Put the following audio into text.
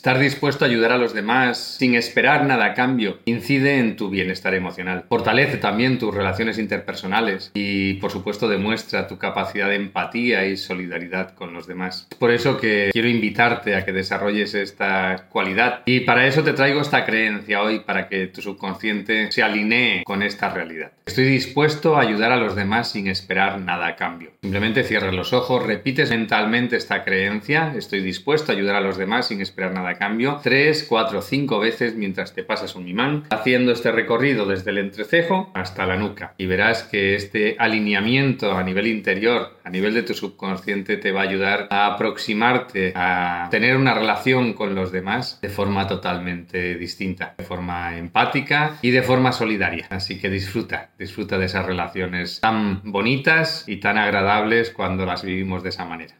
Estar dispuesto a ayudar a los demás sin esperar nada a cambio incide en tu bienestar emocional. Fortalece también tus relaciones interpersonales y, por supuesto, demuestra tu capacidad de empatía y solidaridad con los demás. Por eso que quiero invitarte a que desarrolles esta cualidad y para eso te traigo esta creencia hoy para que tu subconsciente se alinee con esta realidad. Estoy dispuesto a ayudar a los demás sin esperar nada a cambio. Simplemente cierras los ojos, repites mentalmente esta creencia, estoy dispuesto a ayudar a los demás sin esperar cambio, 3, 4, 5 veces mientras te pasas un imán, haciendo este recorrido desde el entrecejo hasta la nuca. Y verás que este alineamiento a nivel interior, a nivel de tu subconsciente, te va a ayudar a aproximarte, a tener una relación con los demás de forma totalmente distinta, de forma empática y de forma solidaria. Así que disfruta, disfruta de esas relaciones tan bonitas y tan agradables cuando las vivimos de esa manera.